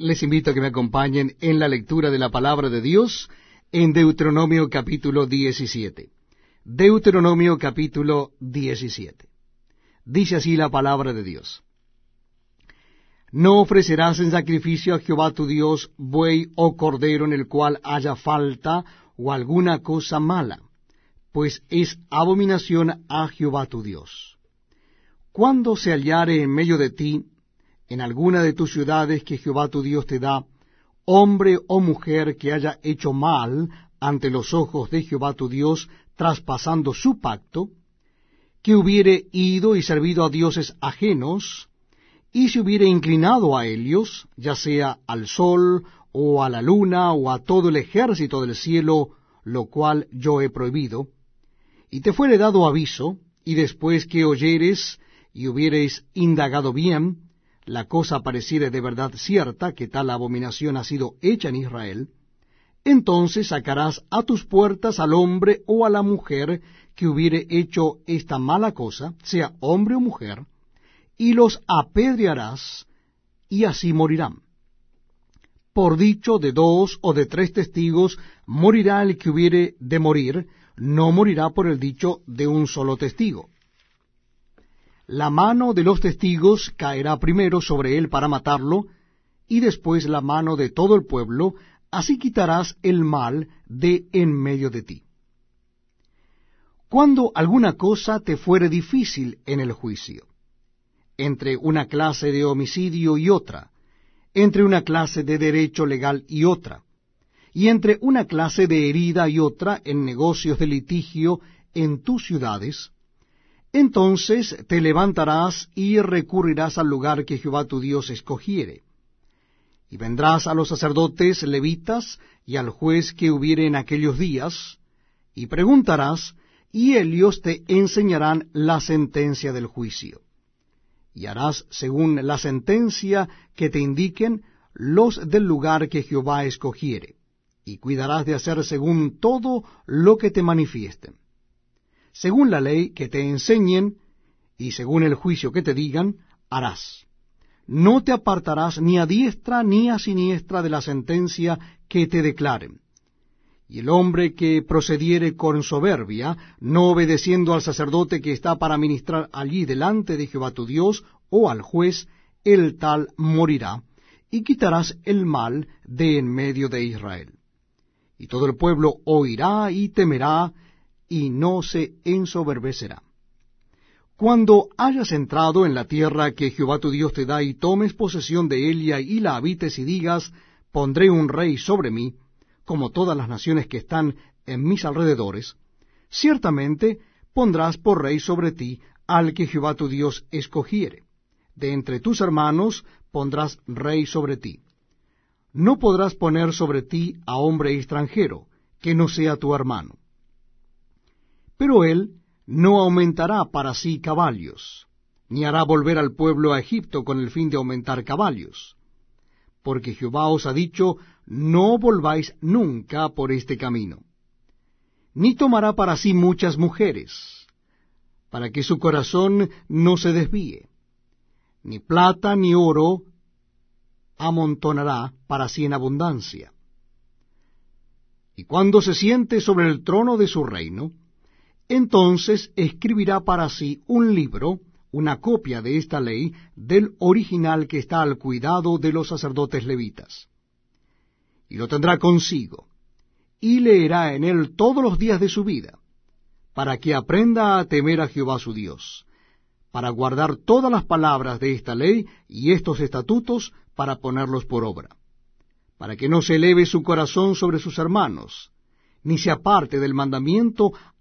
les invito a que me acompañen en la lectura de la palabra de Dios en Deuteronomio capítulo 17. Deuteronomio capítulo 17. Dice así la palabra de Dios. No ofrecerás en sacrificio a Jehová tu Dios buey o cordero en el cual haya falta o alguna cosa mala, pues es abominación a Jehová tu Dios. Cuando se hallare en medio de ti en alguna de tus ciudades que Jehová tu Dios te da, hombre o mujer que haya hecho mal ante los ojos de Jehová tu Dios, traspasando su pacto, que hubiere ido y servido a dioses ajenos, y se hubiere inclinado a ellos, ya sea al sol, o a la luna, o a todo el ejército del cielo, lo cual yo he prohibido, y te fuere dado aviso, y después que oyeres y hubiereis indagado bien, la cosa pareciere de verdad cierta, que tal abominación ha sido hecha en Israel, entonces sacarás a tus puertas al hombre o a la mujer que hubiere hecho esta mala cosa, sea hombre o mujer, y los apedrearás, y así morirán. Por dicho de dos o de tres testigos morirá el que hubiere de morir, no morirá por el dicho de un solo testigo la mano de los testigos caerá primero sobre él para matarlo, y después la mano de todo el pueblo, así quitarás el mal de en medio de ti. Cuando alguna cosa te fuere difícil en el juicio, entre una clase de homicidio y otra, entre una clase de derecho legal y otra, y entre una clase de herida y otra en negocios de litigio en tus ciudades, entonces te levantarás y recurrirás al lugar que Jehová tu Dios escogiere. Y vendrás a los sacerdotes levitas y al juez que hubiere en aquellos días, y preguntarás, y ellos te enseñarán la sentencia del juicio. Y harás según la sentencia que te indiquen los del lugar que Jehová escogiere, y cuidarás de hacer según todo lo que te manifiesten según la ley que te enseñen y según el juicio que te digan, harás. No te apartarás ni a diestra ni a siniestra de la sentencia que te declaren. Y el hombre que procediere con soberbia, no obedeciendo al sacerdote que está para ministrar allí delante de Jehová tu Dios, o al juez, el tal morirá, y quitarás el mal de en medio de Israel. Y todo el pueblo oirá y temerá, y no se ensoberbecerá. Cuando hayas entrado en la tierra que Jehová tu Dios te da y tomes posesión de ella y la habites y digas, pondré un rey sobre mí, como todas las naciones que están en mis alrededores, ciertamente pondrás por rey sobre ti al que Jehová tu Dios escogiere. De entre tus hermanos pondrás rey sobre ti. No podrás poner sobre ti a hombre extranjero, que no sea tu hermano pero él no aumentará para sí caballos, ni hará volver al pueblo a Egipto con el fin de aumentar caballos. Porque Jehová os ha dicho, no volváis nunca por este camino. Ni tomará para sí muchas mujeres, para que su corazón no se desvíe. Ni plata ni oro amontonará para sí en abundancia. Y cuando se siente sobre el trono de su reino, entonces escribirá para sí un libro, una copia de esta ley, del original que está al cuidado de los sacerdotes levitas. Y lo tendrá consigo, y leerá en él todos los días de su vida, para que aprenda a temer a Jehová su Dios, para guardar todas las palabras de esta ley y estos estatutos para ponerlos por obra, para que no se eleve su corazón sobre sus hermanos, ni se aparte del mandamiento